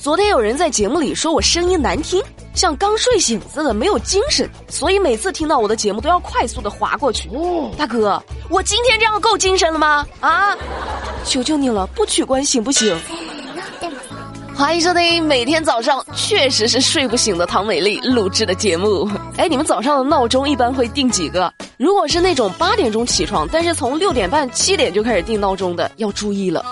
昨天有人在节目里说我声音难听，像刚睡醒似的，没有精神，所以每次听到我的节目都要快速的划过去。大哥，我今天这样够精神了吗？啊，求求你了，不取关行不行？欢迎收听每天早上确实是睡不醒的唐美丽录制的节目。哎，你们早上的闹钟一般会定几个？如果是那种八点钟起床，但是从六点半、七点就开始定闹钟的，要注意了。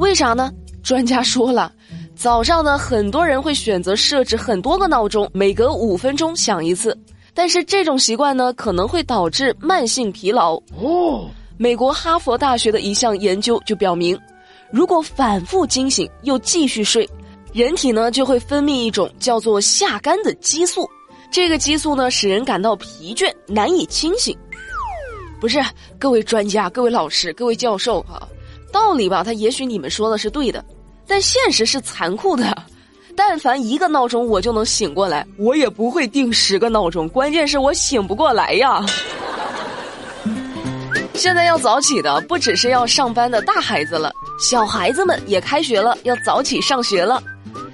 为啥呢？专家说了，早上呢，很多人会选择设置很多个闹钟，每隔五分钟响一次。但是这种习惯呢，可能会导致慢性疲劳。哦，美国哈佛大学的一项研究就表明，如果反复惊醒又继续睡，人体呢就会分泌一种叫做下肝的激素。这个激素呢，使人感到疲倦，难以清醒。不是，各位专家、各位老师、各位教授哈。道理吧，他也许你们说的是对的，但现实是残酷的。但凡一个闹钟我就能醒过来，我也不会定十个闹钟。关键是我醒不过来呀。现在要早起的不只是要上班的大孩子了，小孩子们也开学了，要早起上学了。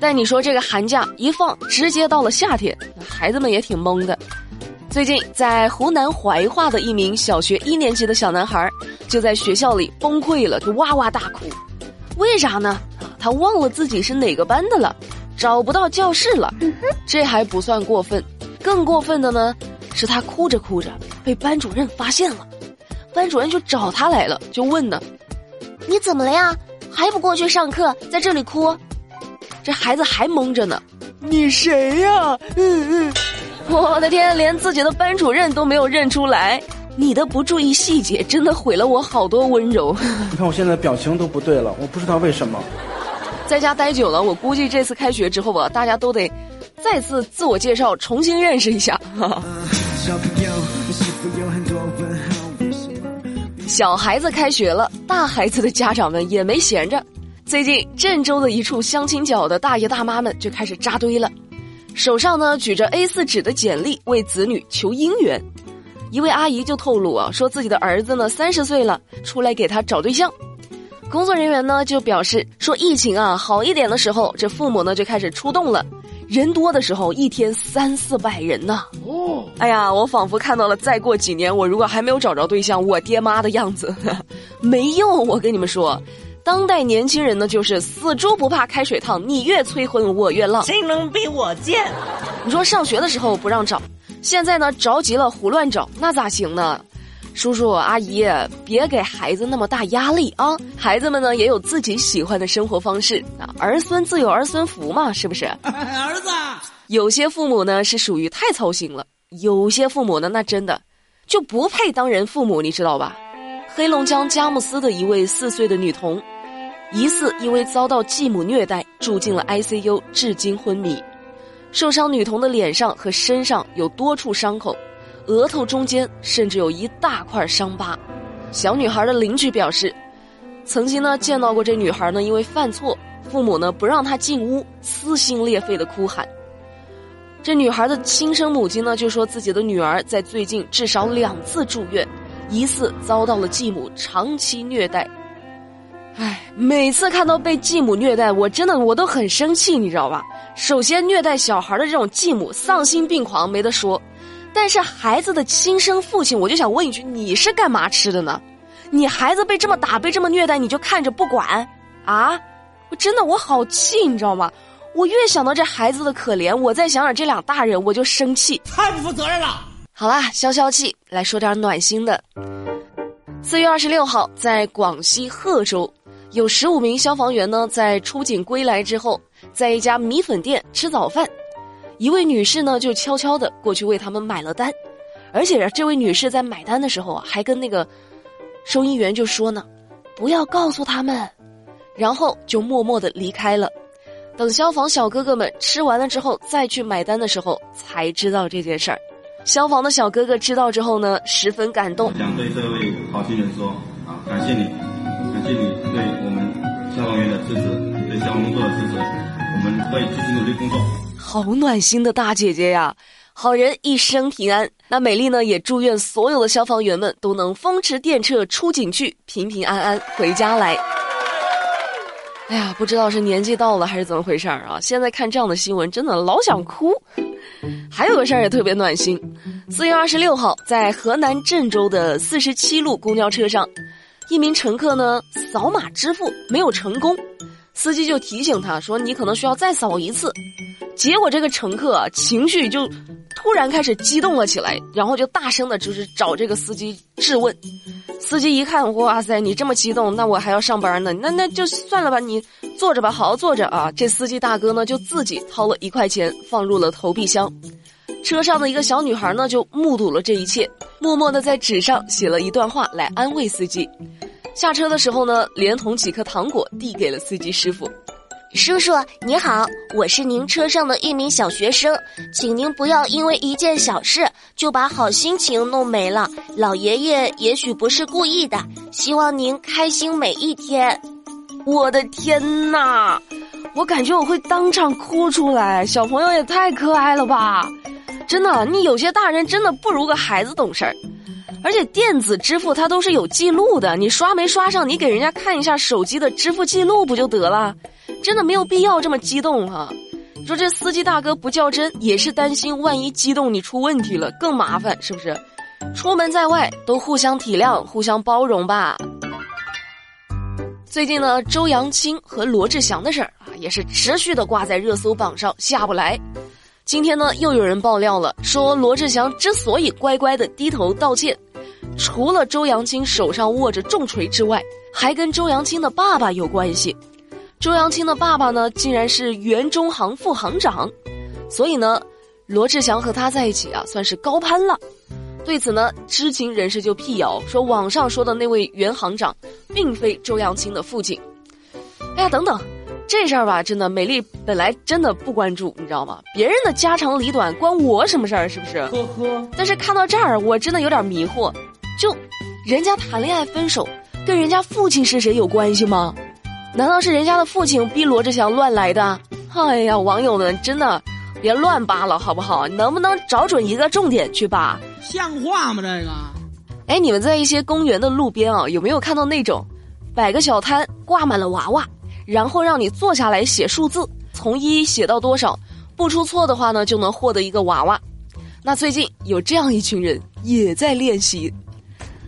但你说这个寒假一放，直接到了夏天，孩子们也挺懵的。最近，在湖南怀化的一名小学一年级的小男孩，就在学校里崩溃了，就哇哇大哭。为啥呢？他忘了自己是哪个班的了，找不到教室了。这还不算过分，更过分的呢，是他哭着哭着被班主任发现了。班主任就找他来了，就问呢：“你怎么了呀？还不过去上课，在这里哭？”这孩子还懵着呢。你谁呀？嗯嗯。我的天，连自己的班主任都没有认出来，你的不注意细节真的毁了我好多温柔。你看我现在表情都不对了，我不知道为什么。在家待久了，我估计这次开学之后吧，大家都得再次自我介绍，重新认识一下。小孩子开学了，大孩子的家长们也没闲着。最近郑州的一处相亲角的大爷大妈们就开始扎堆了。手上呢举着 A 四纸的简历，为子女求姻缘。一位阿姨就透露啊，说自己的儿子呢三十岁了，出来给他找对象。工作人员呢就表示说，疫情啊好一点的时候，这父母呢就开始出动了，人多的时候一天三四百人呢。哦，哎呀，我仿佛看到了再过几年我如果还没有找着对象，我爹妈的样子。没用，我跟你们说。当代年轻人呢，就是死猪不怕开水烫，你越催婚我越浪。谁能比我贱？你说上学的时候不让找，现在呢着急了胡乱找，那咋行呢？叔叔阿姨，别给孩子那么大压力啊！孩子们呢也有自己喜欢的生活方式啊，儿孙自有儿孙福嘛，是不是？儿子，有些父母呢是属于太操心了，有些父母呢那真的就不配当人父母，你知道吧？黑龙江佳木斯的一位四岁的女童。疑似因为遭到继母虐待，住进了 ICU，至今昏迷。受伤女童的脸上和身上有多处伤口，额头中间甚至有一大块伤疤。小女孩的邻居表示，曾经呢见到过这女孩呢，因为犯错，父母呢不让她进屋，撕心裂肺的哭喊。这女孩的亲生母亲呢就说自己的女儿在最近至少两次住院，疑似遭到了继母长期虐待。唉，每次看到被继母虐待，我真的我都很生气，你知道吧？首先，虐待小孩的这种继母丧心病狂，没得说。但是孩子的亲生父亲，我就想问一句：你是干嘛吃的呢？你孩子被这么打，被这么虐待，你就看着不管啊？我真的我好气，你知道吗？我越想到这孩子的可怜，我再想想这俩大人，我就生气，太不负责任了。好啦，消消气，来说点暖心的。四月二十六号，在广西贺州。有十五名消防员呢，在出警归来之后，在一家米粉店吃早饭，一位女士呢就悄悄的过去为他们买了单，而且这位女士在买单的时候啊，还跟那个收银员就说呢，不要告诉他们，然后就默默的离开了。等消防小哥哥们吃完了之后再去买单的时候，才知道这件事儿。消防的小哥哥知道之后呢，十分感动，想对这位好心人说啊，感谢你。谢谢你对我们消防员的支持，对消防工作的支持，我们会继续努力工作。好暖心的大姐姐呀，好人一生平安。那美丽呢，也祝愿所有的消防员们都能风驰电掣出警去，平平安安回家来。哎呀，不知道是年纪到了还是怎么回事儿啊！现在看这样的新闻，真的老想哭。还有个事儿也特别暖心，四月二十六号，在河南郑州的四十七路公交车上，一名乘客呢扫码支付没有成功，司机就提醒他说：“你可能需要再扫一次。”结果这个乘客啊情绪就突然开始激动了起来，然后就大声的就是找这个司机质问。司机一看，哇塞，你这么激动，那我还要上班呢，那那就算了吧，你坐着吧，好好坐着啊。这司机大哥呢就自己掏了一块钱放入了投币箱。车上的一个小女孩呢，就目睹了这一切，默默的在纸上写了一段话来安慰司机。下车的时候呢，连同几颗糖果递给了司机师傅。叔叔你好，我是您车上的一名小学生，请您不要因为一件小事就把好心情弄没了。老爷爷也许不是故意的，希望您开心每一天。我的天哪，我感觉我会当场哭出来。小朋友也太可爱了吧！真的，你有些大人真的不如个孩子懂事儿，而且电子支付它都是有记录的，你刷没刷上，你给人家看一下手机的支付记录不就得了？真的没有必要这么激动哈。你说这司机大哥不较真，也是担心万一激动你出问题了更麻烦，是不是？出门在外都互相体谅、互相包容吧。最近呢，周扬青和罗志祥的事儿啊，也是持续的挂在热搜榜上下不来。今天呢，又有人爆料了，说罗志祥之所以乖乖的低头道歉，除了周扬青手上握着重锤之外，还跟周扬青的爸爸有关系。周扬青的爸爸呢，竟然是原中行副行长，所以呢，罗志祥和他在一起啊，算是高攀了。对此呢，知情人士就辟谣说，网上说的那位原行长，并非周扬青的父亲。哎呀，等等。这事儿吧，真的，美丽本来真的不关注，你知道吗？别人的家长里短关我什么事儿？是不是？呵呵。但是看到这儿，我真的有点迷惑，就，人家谈恋爱分手，跟人家父亲是谁有关系吗？难道是人家的父亲逼罗志祥乱来的？哎呀，网友们真的别乱扒了，好不好？能不能找准一个重点去扒？像话吗？这个？哎，你们在一些公园的路边啊，有没有看到那种，摆个小摊，挂满了娃娃？然后让你坐下来写数字，从一写到多少，不出错的话呢，就能获得一个娃娃。那最近有这样一群人也在练习，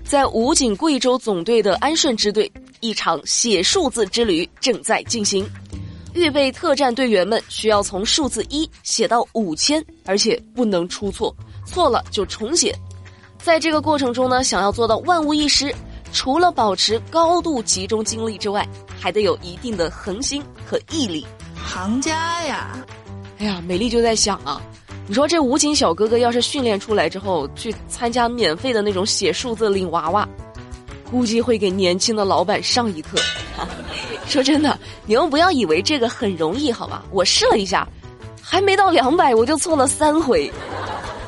在武警贵州总队的安顺支队，一场写数字之旅正在进行。预备特战队员们需要从数字一写到五千，而且不能出错，错了就重写。在这个过程中呢，想要做到万无一失。除了保持高度集中精力之外，还得有一定的恒心和毅力。行家呀！哎呀，美丽就在想啊，你说这武警小哥哥要是训练出来之后去参加免费的那种写数字领娃娃，估计会给年轻的老板上一课。说真的，你们不要以为这个很容易，好吧？我试了一下，还没到两百，我就错了三回。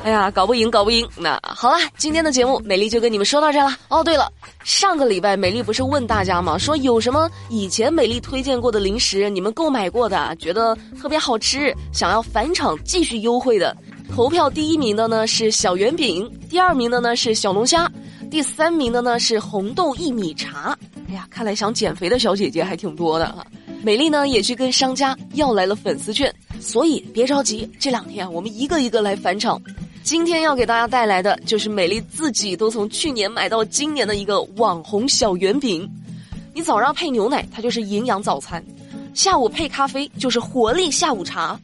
哎呀，搞不赢，搞不赢。那好了，今天的节目美丽就跟你们说到这了。哦，对了，上个礼拜美丽不是问大家吗？说有什么以前美丽推荐过的零食，你们购买过的，觉得特别好吃，想要返场继续优惠的。投票第一名的呢是小圆饼，第二名的呢是小龙虾，第三名的呢是红豆薏米茶。哎呀，看来想减肥的小姐姐还挺多的哈。美丽呢也去跟商家要来了粉丝券，所以别着急，这两天我们一个一个来返场。今天要给大家带来的就是美丽自己都从去年买到今年的一个网红小圆饼。你早上配牛奶，它就是营养早餐；下午配咖啡，就是活力下午茶；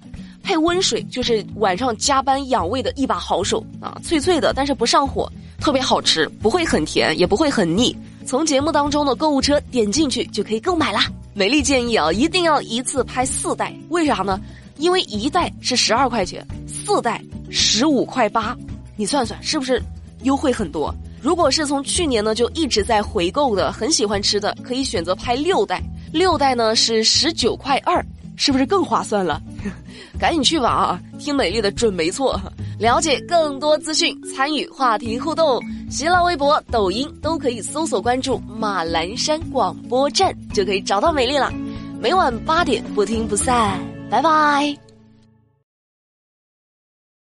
配温水，就是晚上加班养胃的一把好手啊！脆脆的，但是不上火，特别好吃，不会很甜，也不会很腻。从节目当中的购物车点进去就可以购买啦。美丽建议啊，一定要一次拍四袋，为啥呢？因为一袋是十二块钱，四袋。十五块八，你算算是不是优惠很多？如果是从去年呢就一直在回购的，很喜欢吃的，可以选择拍六袋，六袋呢是十九块二，是不是更划算了？赶紧去吧啊！听美丽的准没错。了解更多资讯，参与话题互动，新浪微博、抖音都可以搜索关注马栏山广播站，就可以找到美丽了。每晚八点不听不散，拜拜。